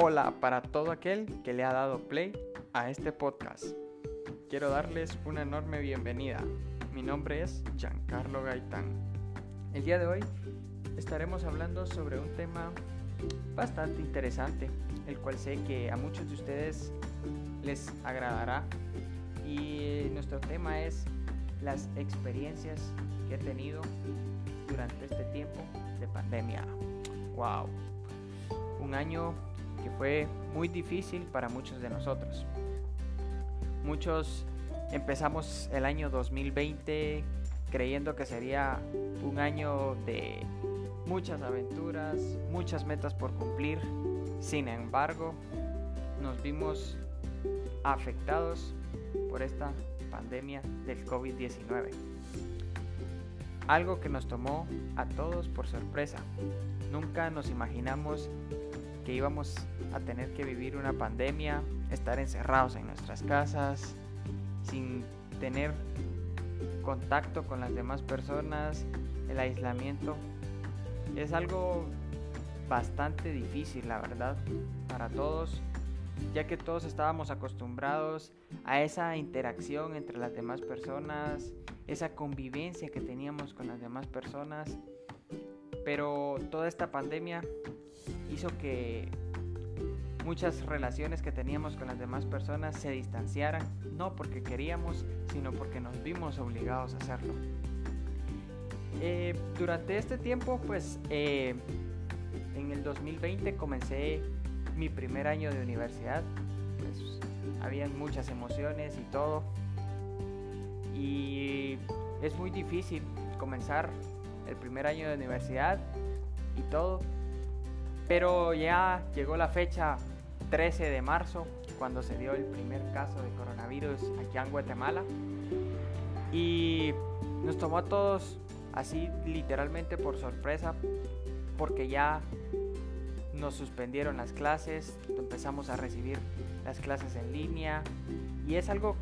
Hola para todo aquel que le ha dado play a este podcast. Quiero darles una enorme bienvenida. Mi nombre es Giancarlo Gaitán. El día de hoy estaremos hablando sobre un tema bastante interesante, el cual sé que a muchos de ustedes les agradará. Y nuestro tema es las experiencias que he tenido durante este tiempo de pandemia. ¡Wow! Un año que fue muy difícil para muchos de nosotros. Muchos empezamos el año 2020 creyendo que sería un año de muchas aventuras, muchas metas por cumplir. Sin embargo, nos vimos afectados por esta pandemia del COVID-19. Algo que nos tomó a todos por sorpresa. Nunca nos imaginamos que íbamos a tener que vivir una pandemia, estar encerrados en nuestras casas, sin tener contacto con las demás personas, el aislamiento. Es algo bastante difícil, la verdad, para todos, ya que todos estábamos acostumbrados a esa interacción entre las demás personas, esa convivencia que teníamos con las demás personas, pero toda esta pandemia hizo que muchas relaciones que teníamos con las demás personas se distanciaran, no porque queríamos, sino porque nos vimos obligados a hacerlo. Eh, durante este tiempo, pues eh, en el 2020 comencé mi primer año de universidad, pues habían muchas emociones y todo, y es muy difícil comenzar el primer año de universidad y todo, pero ya llegó la fecha 13 de marzo, cuando se dio el primer caso de coronavirus aquí en Guatemala. Y nos tomó a todos así literalmente por sorpresa, porque ya nos suspendieron las clases, empezamos a recibir las clases en línea y es algo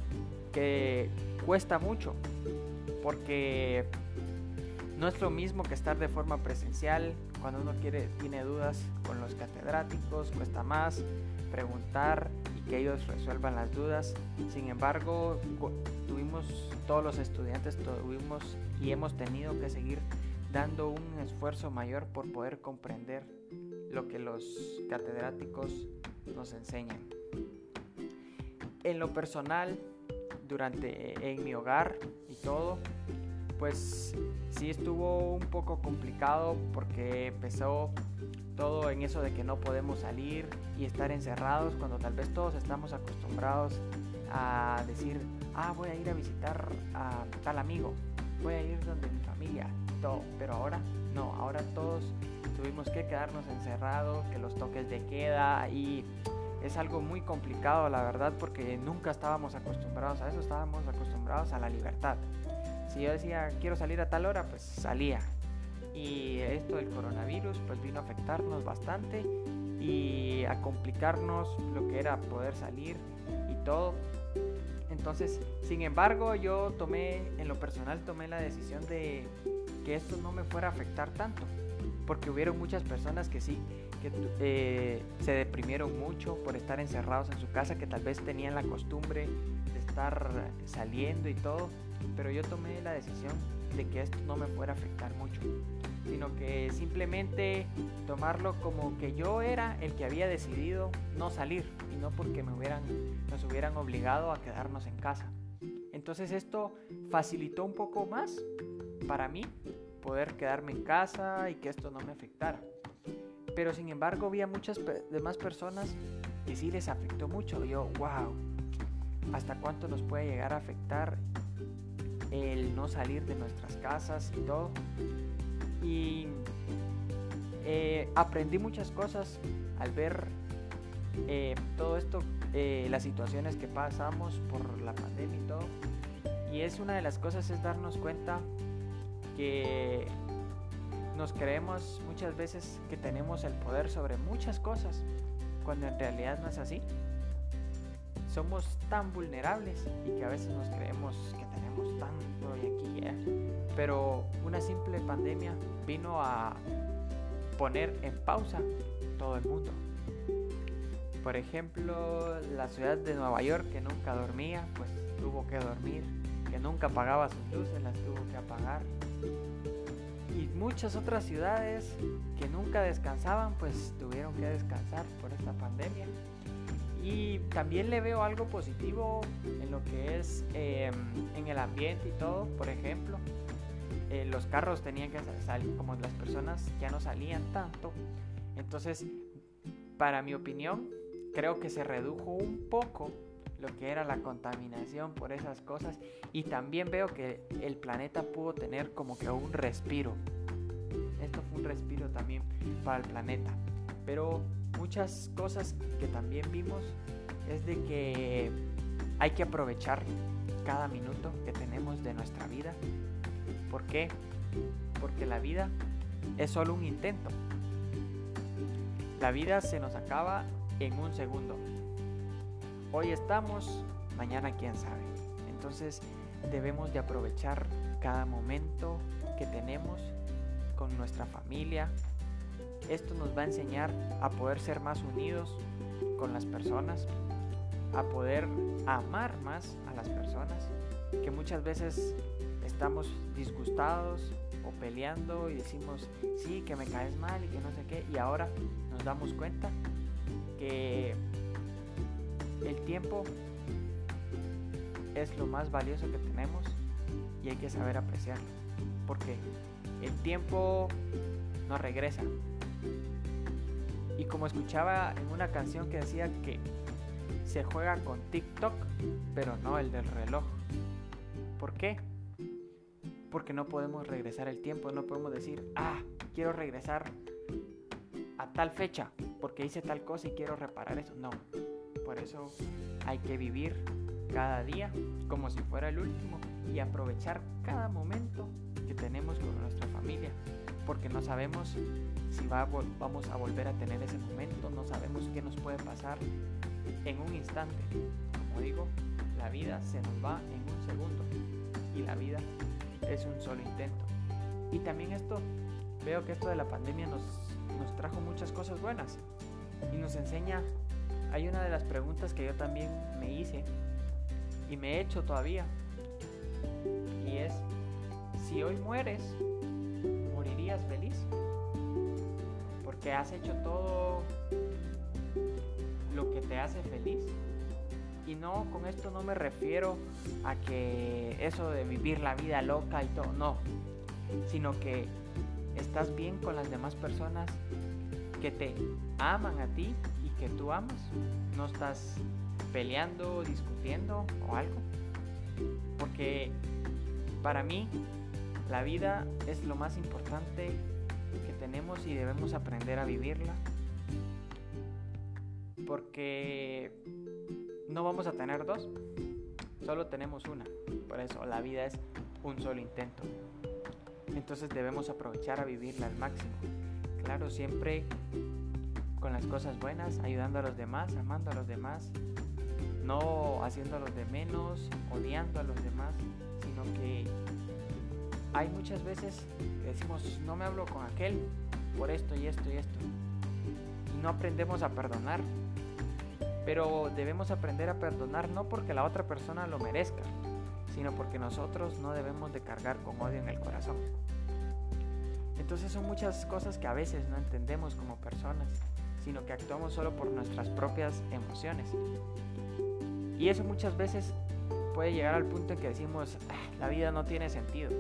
que cuesta mucho, porque no es lo mismo que estar de forma presencial. Cuando uno quiere, tiene dudas con los catedráticos, cuesta más preguntar y que ellos resuelvan las dudas. Sin embargo, tuvimos, todos los estudiantes tuvimos y hemos tenido que seguir dando un esfuerzo mayor por poder comprender lo que los catedráticos nos enseñan. En lo personal, durante en mi hogar y todo, pues sí estuvo un poco complicado porque empezó todo en eso de que no podemos salir y estar encerrados cuando tal vez todos estamos acostumbrados a decir, ah, voy a ir a visitar a tal amigo, voy a ir donde mi familia, todo, pero ahora no, ahora todos tuvimos que quedarnos encerrados, que los toques de queda y es algo muy complicado la verdad porque nunca estábamos acostumbrados a eso, estábamos acostumbrados a la libertad. Si yo decía quiero salir a tal hora, pues salía. Y esto del coronavirus pues vino a afectarnos bastante y a complicarnos lo que era poder salir y todo. Entonces, sin embargo, yo tomé, en lo personal, tomé la decisión de que esto no me fuera a afectar tanto. Porque hubieron muchas personas que sí, que eh, se deprimieron mucho por estar encerrados en su casa, que tal vez tenían la costumbre de estar saliendo y todo pero yo tomé la decisión de que esto no me fuera a afectar mucho, sino que simplemente tomarlo como que yo era el que había decidido no salir y no porque me hubieran, nos hubieran obligado a quedarnos en casa. Entonces esto facilitó un poco más para mí poder quedarme en casa y que esto no me afectara. Pero sin embargo había muchas demás personas que sí les afectó mucho. Yo, wow, ¿hasta cuánto nos puede llegar a afectar el no salir de nuestras casas y todo. Y eh, aprendí muchas cosas al ver eh, todo esto, eh, las situaciones que pasamos por la pandemia y todo. Y es una de las cosas es darnos cuenta que nos creemos muchas veces que tenemos el poder sobre muchas cosas, cuando en realidad no es así. Somos tan vulnerables y que a veces nos creemos que tanto y aquí, ¿eh? pero una simple pandemia vino a poner en pausa todo el mundo. por ejemplo, la ciudad de Nueva York que nunca dormía, pues tuvo que dormir, que nunca apagaba sus luces, las tuvo que apagar. Y muchas otras ciudades que nunca descansaban, pues tuvieron que descansar por esta pandemia. Y también le veo algo positivo en lo que es em, en el ambiente y todo. Por ejemplo, eh, los carros tenían que salir, como las personas ya no salían tanto. Entonces, para mi opinión, creo que se redujo un poco lo que era la contaminación por esas cosas. Y también veo que el planeta pudo tener como que un respiro. Esto fue un respiro también para el planeta. Pero muchas cosas que también vimos es de que hay que aprovechar cada minuto que tenemos de nuestra vida. ¿Por qué? Porque la vida es solo un intento. La vida se nos acaba en un segundo. Hoy estamos, mañana quién sabe. Entonces debemos de aprovechar cada momento que tenemos con nuestra familia, esto nos va a enseñar a poder ser más unidos con las personas, a poder amar más a las personas, que muchas veces estamos disgustados o peleando y decimos, sí, que me caes mal y que no sé qué, y ahora nos damos cuenta que el tiempo es lo más valioso que tenemos y hay que saber apreciarlo, porque el tiempo no regresa, y como escuchaba en una canción que decía que se juega con TikTok, pero no el del reloj. ¿Por qué? Porque no podemos regresar el tiempo, no podemos decir, ah, quiero regresar a tal fecha, porque hice tal cosa y quiero reparar eso. No, por eso hay que vivir cada día como si fuera el último y aprovechar cada momento que tenemos con nuestra familia, porque no sabemos si va, vamos a volver a tener ese momento, no sabemos qué nos puede pasar en un instante. Como digo, la vida se nos va en un segundo y la vida es un solo intento. Y también esto, veo que esto de la pandemia nos, nos trajo muchas cosas buenas y nos enseña, hay una de las preguntas que yo también me hice y me he hecho todavía y es, si hoy mueres, ¿morirías feliz? que has hecho todo lo que te hace feliz. Y no, con esto no me refiero a que eso de vivir la vida loca y todo, no. Sino que estás bien con las demás personas que te aman a ti que tú amas. No estás peleando, discutiendo o algo. Porque para mí la vida es lo más importante que tenemos y debemos aprender a vivirla. Porque no vamos a tener dos, solo tenemos una. Por eso la vida es un solo intento. Entonces debemos aprovechar a vivirla al máximo. Claro, siempre con las cosas buenas, ayudando a los demás, amando a los demás, no haciendo a los de menos, odiando a los demás, sino que hay muchas veces que decimos, no me hablo con aquel por esto y esto y esto. Y no aprendemos a perdonar. Pero debemos aprender a perdonar no porque la otra persona lo merezca, sino porque nosotros no debemos de cargar con odio en el corazón. Entonces son muchas cosas que a veces no entendemos como personas, sino que actuamos solo por nuestras propias emociones. Y eso muchas veces puede llegar al punto en que decimos, ah, la vida no tiene sentido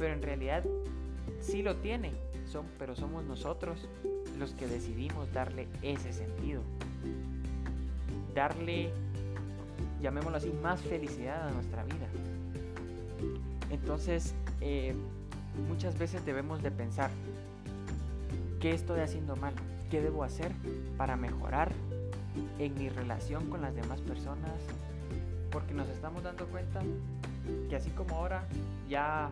pero en realidad sí lo tiene, son, pero somos nosotros los que decidimos darle ese sentido, darle, llamémoslo así, más felicidad a nuestra vida. Entonces, eh, muchas veces debemos de pensar, ¿qué estoy haciendo mal? ¿Qué debo hacer para mejorar en mi relación con las demás personas? Porque nos estamos dando cuenta que así como ahora ya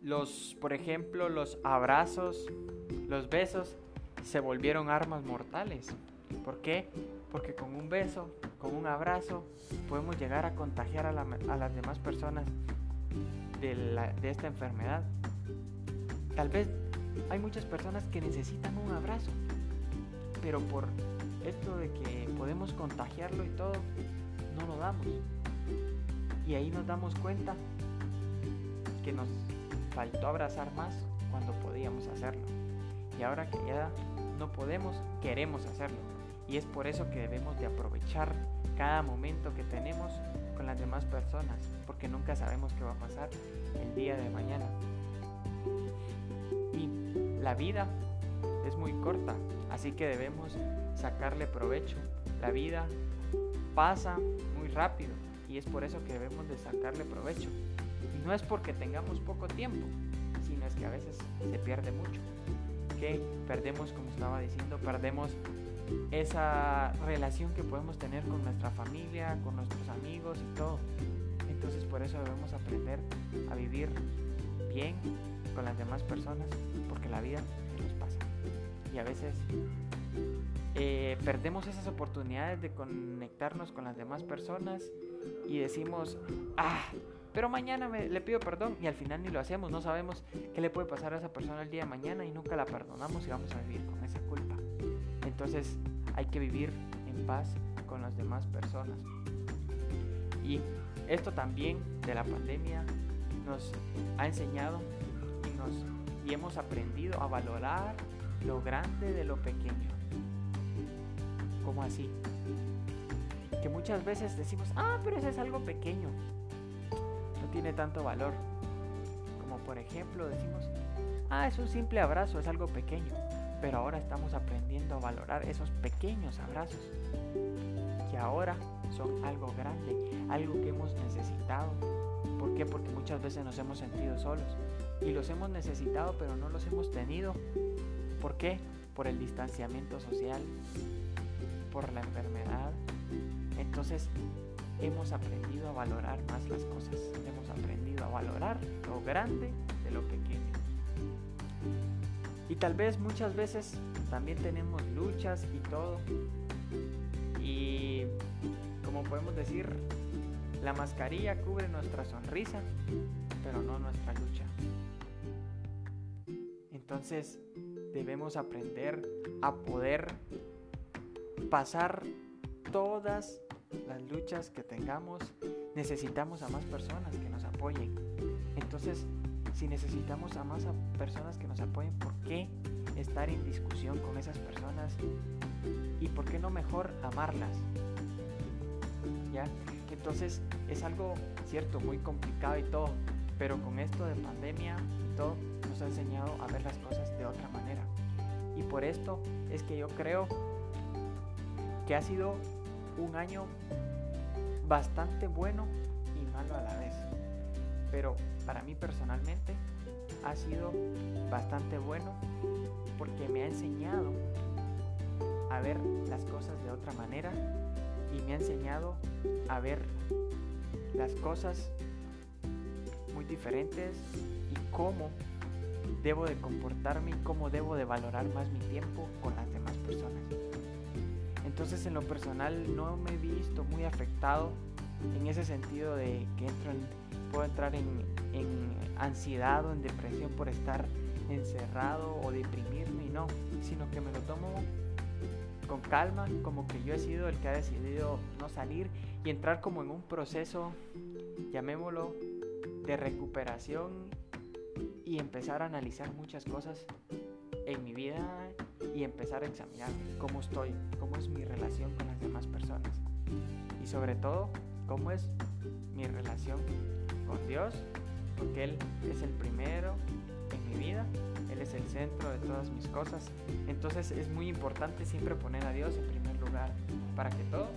los, por ejemplo, los abrazos, los besos se volvieron armas mortales. ¿Por qué? Porque con un beso, con un abrazo, podemos llegar a contagiar a, las demás personas de, de esta enfermedad. Tal vez hay muchas personas que necesitan un abrazo, pero por esto de que podemos contagiarlo y todo, no lo damos. Y ahí nos damos cuenta que nos faltó abrazar más cuando podíamos hacerlo. Y ahora que ya no podemos, queremos hacerlo. Y es por eso que debemos de aprovechar cada momento que tenemos con las demás personas, porque nunca sabemos qué va a pasar el día de mañana. La vida es muy corta, así que debemos sacarle provecho. La vida pasa muy rápido y es por eso que debemos de sacarle provecho. Y no es porque tengamos poco tiempo, sino es que a veces se pierde mucho. Que perdemos, como estaba diciendo, perdemos esa relación que podemos tener con nuestra familia, con nuestros amigos y todo. Entonces por eso debemos aprender a vivir bien con las demás personas, la vida nos pasa. Y a veces eh, perdemos esas oportunidades de conectarnos con las demás personas y decimos, ah, pero mañana le pido perdón y al final ni lo hacemos, no sabemos qué le puede pasar a esa persona el día de mañana y nunca la perdonamos y vamos a vivir con esa culpa. Entonces hay que vivir en paz con las demás personas. Y esto también de la pandemia nos ha enseñado y, nos, y hemos aprendido a valorar lo grande de lo pequeño. ¿Cómo así? Que muchas veces decimos, ah, pero eso es algo pequeño. No tiene tanto valor. Como por ejemplo decimos, ah, es un simple abrazo, es algo pequeño. Pero ahora estamos aprendiendo a valorar esos pequeños abrazos. Que ahora son algo grande, algo que hemos necesitado. ¿Por qué? Porque muchas veces nos hemos sentido solos. Y los hemos necesitado, pero no los hemos tenido. ¿Por qué? Por el distanciamiento social, por la enfermedad. Entonces hemos aprendido a valorar más las cosas. Hemos aprendido a valorar lo grande de lo pequeño. Y tal vez muchas veces también tenemos luchas y todo. Y como podemos decir, la mascarilla cubre nuestra sonrisa, pero no nuestra lucha. Entonces debemos aprender a poder pasar todas las luchas que tengamos, necesitamos a más personas que nos apoyen. Entonces, si necesitamos a más personas que nos apoyen, ¿por qué estar en discusión con esas personas? ¿Y por qué no mejor amarlas? ¿Ya? Entonces, es algo cierto, muy complicado y todo, pero con esto de pandemia y todo, ha enseñado a ver las cosas de otra manera. Y por esto es que yo creo que ha sido un año bastante bueno y malo a la vez. Pero para mí personalmente ha sido bastante bueno porque me ha enseñado a ver las cosas de otra manera y me ha enseñado a ver las cosas muy diferentes y cómo debo de comportarme y cómo debo de valorar más mi tiempo con las demás personas. Entonces en lo personal no me he visto muy afectado en ese sentido de que entro puedo entrar en, ansiedad o en depresión por estar encerrado o deprimirme no, sino que me lo tomo con calma, como que yo he sido el que ha decidido no salir y entrar como en un proceso, llamémoslo, de recuperación y empezar a analizar muchas cosas en mi vida y empezar a examinar cómo estoy, cómo es mi relación con las demás personas y sobre todo cómo es mi relación con Dios, porque Él es el primero en mi vida, Él es el centro de todas mis cosas. Entonces es muy importante siempre poner a Dios en primer lugar para que todo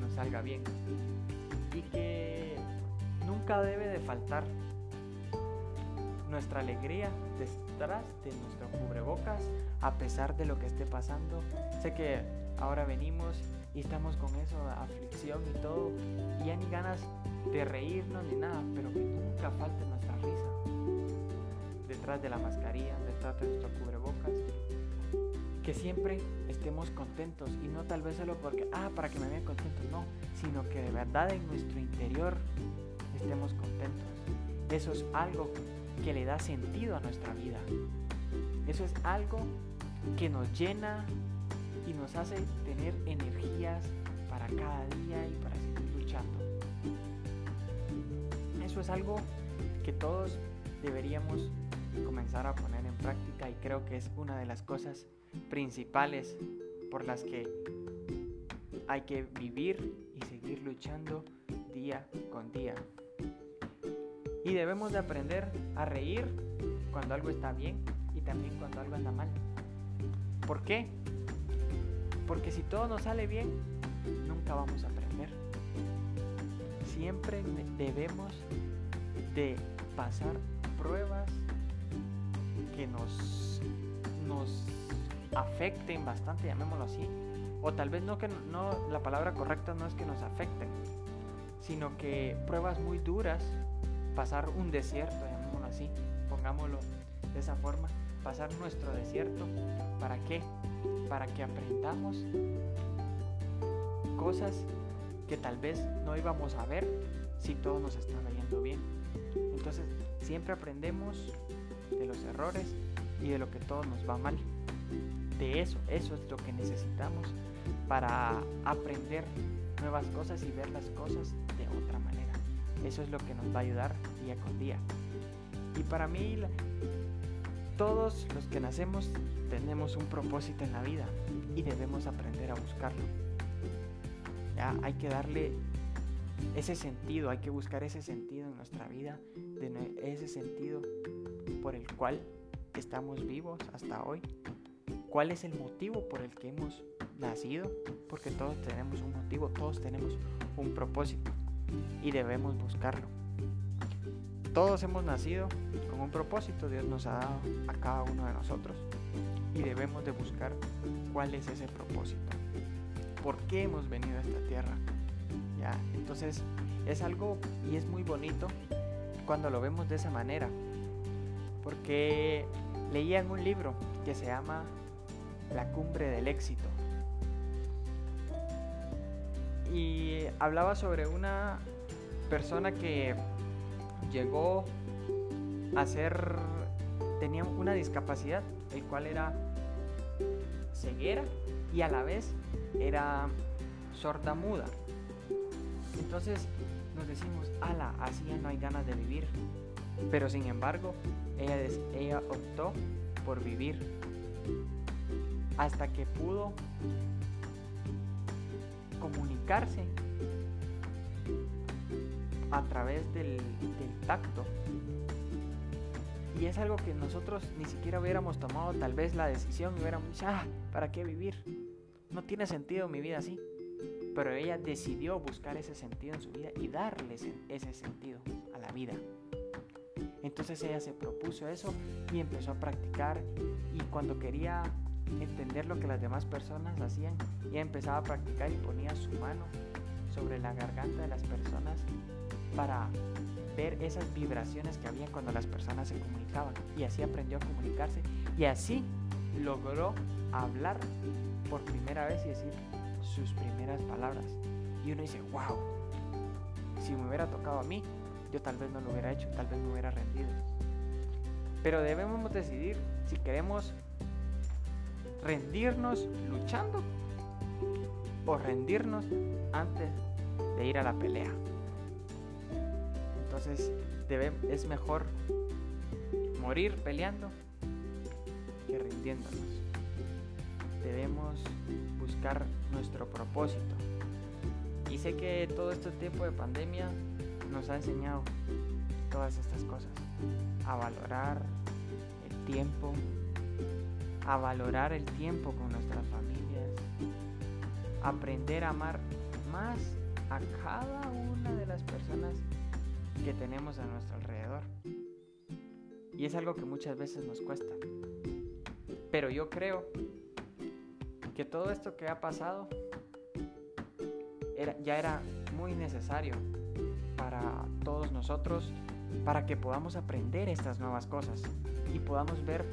nos salga bien y que nunca debe de faltar nuestra alegría detrás de nuestro cubrebocas a pesar de lo que esté pasando. Sé que ahora venimos y estamos con eso, aflicción y todo, y ya ni ganas de reírnos ni nada, pero que nunca falte nuestra risa detrás de la mascarilla, detrás de nuestro cubrebocas. Que siempre estemos contentos y no tal vez solo porque, ah, para que me vean contento, no, sino que de verdad en nuestro interior estemos contentos. Eso es algo que le da sentido a nuestra vida. Eso es algo que nos llena y nos hace tener energías para cada día y para seguir luchando. Eso es algo que todos deberíamos comenzar a poner en práctica y creo que es una de las cosas principales por las que hay que vivir y seguir luchando día con día. Y debemos de aprender a reír cuando algo está bien y también cuando algo anda mal. ¿Por qué? Porque si todo nos sale bien, nunca vamos a aprender. Siempre debemos de pasar pruebas que nos, nos afecten bastante, llamémoslo así. O tal vez no que no, la palabra correcta no es que nos afecten, sino que pruebas muy duras, pasar un desierto, llamémoslo así, pongámoslo de esa forma, pasar nuestro desierto, ¿para qué? Para que aprendamos cosas que tal vez no íbamos a ver si todo nos estaba yendo bien. Entonces, siempre aprendemos de los errores y de lo que todo nos va mal. De eso, eso es lo que necesitamos para aprender nuevas cosas y ver las cosas de otra manera. Eso es lo que nos va a ayudar día con día. Y para mí, todos los que nacemos tenemos un propósito en la vida y debemos aprender a buscarlo. Ya hay que darle ese sentido, hay que buscar ese sentido en nuestra vida, ese sentido por el cual estamos vivos hasta hoy. ¿Cuál es el motivo por el que hemos nacido? Porque todos tenemos un motivo, todos tenemos un propósito y debemos buscarlo. Todos hemos nacido con un propósito, Dios nos ha dado a cada uno de nosotros y debemos de buscar cuál es ese propósito. ¿Por qué hemos venido a esta tierra? ¿Ya? Entonces es algo y es muy bonito cuando lo vemos de esa manera. Porque leía en un libro que se llama La cumbre del éxito. Y hablaba sobre una persona que llegó a ser, tenía una discapacidad, el cual era ceguera y a la vez era sorda muda. Entonces nos decimos, ala, así ya no hay ganas de vivir. Pero sin embargo, ella, ella optó por vivir hasta que pudo a través del, del, tacto. Y es algo que nosotros ni siquiera hubiéramos tomado tal vez la decisión y hubiéramos dicho, ah, ¿para qué vivir? No tiene sentido mi vida así. Pero ella decidió buscar ese sentido en su vida y darle ese sentido a la vida. Entonces ella se propuso eso y empezó a practicar y cuando quería entender lo que las demás personas hacían, ella empezaba a practicar y ponía su mano sobre la garganta de las personas para ver esas vibraciones que había cuando las personas se comunicaban y así aprendió a comunicarse y así logró hablar por primera vez y decir sus primeras palabras. Y uno dice, wow, si me hubiera tocado a mí, yo tal vez no lo hubiera hecho, tal vez me hubiera rendido. Pero debemos decidir si queremos rendirnos luchando o rendirnos antes de ir a la pelea. Entonces es mejor morir peleando que rindiéndonos. Debemos buscar nuestro propósito. Y sé que todo este tiempo de pandemia nos ha enseñado todas estas cosas. A valorar el tiempo, a valorar el tiempo con nuestras familias, aprender a amar más a cada una de las personas que tenemos a nuestro alrededor. Y es algo que muchas veces nos cuesta. Pero yo creo que todo esto que ha pasado era, ya era muy necesario para todos nosotros, para que podamos aprender estas nuevas cosas y podamos ver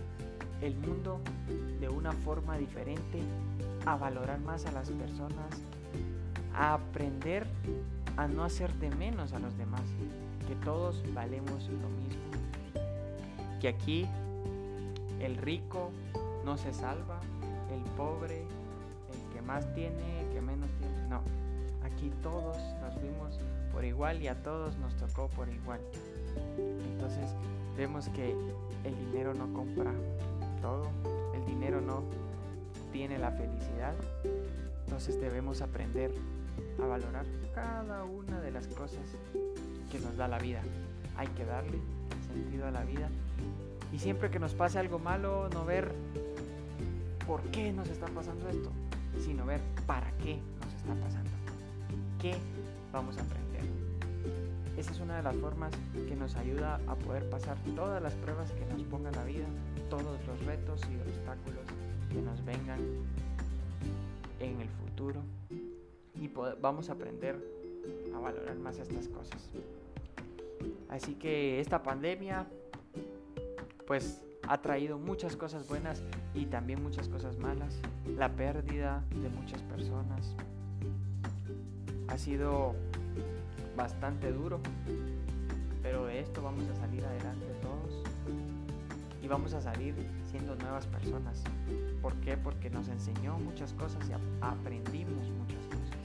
el mundo de una forma diferente, a valorar más a las personas, a aprender a no hacer de menos a los demás, que todos valemos lo mismo, que aquí el rico no se salva, el pobre, que más tiene, el que menos tiene. No, aquí todos nos fuimos por igual y a todos nos tocó por igual. Entonces vemos que el dinero no compra todo, el dinero no tiene la felicidad. Entonces debemos aprender a valorar cada una de las cosas que nos da la vida. Hay que darle sentido a la vida. Y siempre que nos pase algo malo, no ver por qué nos está pasando esto, sino ver para qué nos está pasando. ¿Qué vamos a aprender? Esa es una de las formas que nos ayuda a poder pasar todas las pruebas que nos ponga la vida, todos los retos y obstáculos que nos vengan en el futuro y vamos a aprender a valorar más estas cosas. Así que esta pandemia pues ha traído muchas cosas buenas y también muchas cosas malas. La pérdida de muchas personas ha sido bastante duro, pero de esto vamos a salir adelante todos y vamos a salir siendo nuevas personas. ¿Por qué? Porque nos enseñó muchas cosas y aprendimos muchas cosas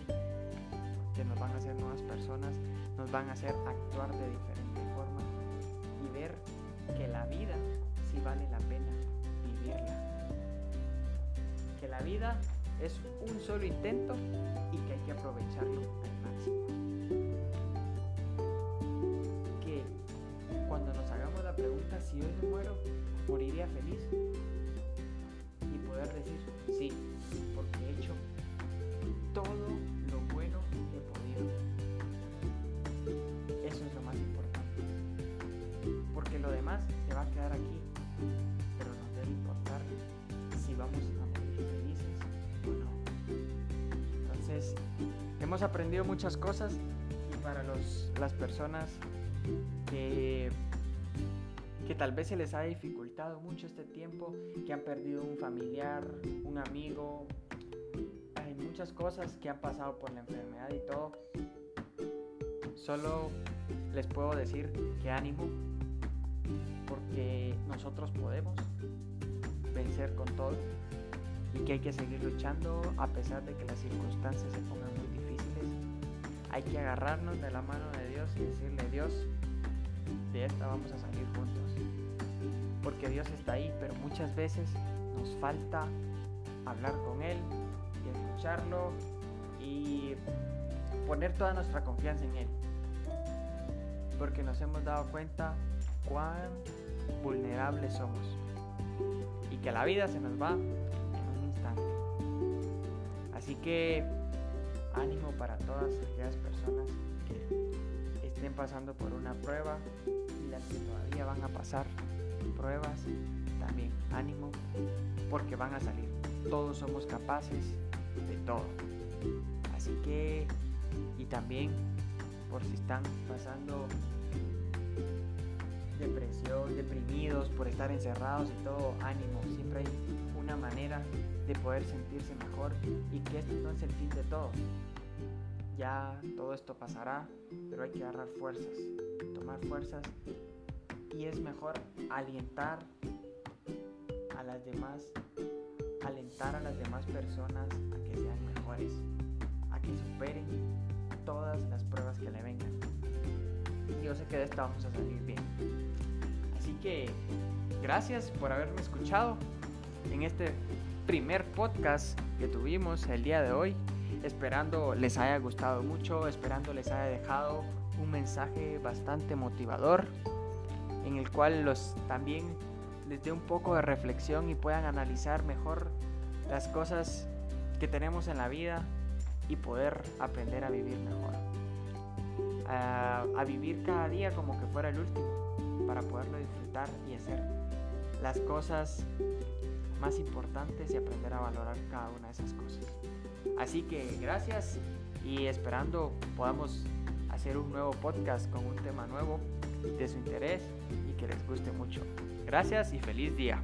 que nos van a hacer nuevas personas, nos van a hacer actuar de diferente forma y ver que la vida sí vale la pena vivirla. Que la vida es un solo intento y que hay que aprovecharlo feliz y poder decir sí, porque he hecho todo lo bueno que he podido. Eso es lo más importante. Porque lo demás se va a quedar aquí, pero nos debe importar si vamos a morir felices o no. Entonces, hemos aprendido muchas cosas y para los, las personas que que tal vez se les ha dificultado mucho este tiempo, que han perdido un familiar, un amigo, hay muchas cosas que han pasado por la enfermedad y todo. Solo les puedo decir que ánimo, porque nosotros podemos vencer con todo y que hay que seguir luchando a pesar de que las circunstancias se pongan muy difíciles. Hay que agarrarnos de la mano de Dios y decirle, Dios, de esta vamos a salir juntos porque Dios está ahí, pero muchas veces nos falta hablar con Él y escucharlo y poner toda nuestra confianza en Él. Porque nos hemos dado cuenta cuán vulnerables somos y que la vida se nos va en un instante. Así que ánimo para todas aquellas personas que estén pasando por una prueba y las que todavía van a pasar pruebas, también ánimo, porque van a salir. Todos somos capaces de todo. Así que, y también por si están pasando depresión, deprimidos, por estar encerrados y todo, ánimo. Siempre hay una manera de poder sentirse mejor y que esto no es el fin de todo. Ya todo esto pasará, pero hay que agarrar fuerzas, tomar fuerzas y es mejor alentar a las demás, alentar a las demás personas a que sean mejores, a que superen todas las pruebas que le vengan. Yo sé que de esta vamos a salir bien. Así que gracias por haberme escuchado en este primer podcast que tuvimos el día de hoy. Esperando les haya gustado mucho, esperando les haya dejado un mensaje bastante motivador en el cual los también les dé un poco de reflexión y puedan analizar mejor las cosas que tenemos en la vida y poder aprender a vivir mejor. A, a, vivir cada día como que fuera el último, para poderlo disfrutar y hacer las cosas más importantes y aprender a valorar cada una de esas cosas. Así que gracias y esperando podamos hacer un nuevo podcast con un tema nuevo de su interés y que les guste mucho. Gracias y feliz día.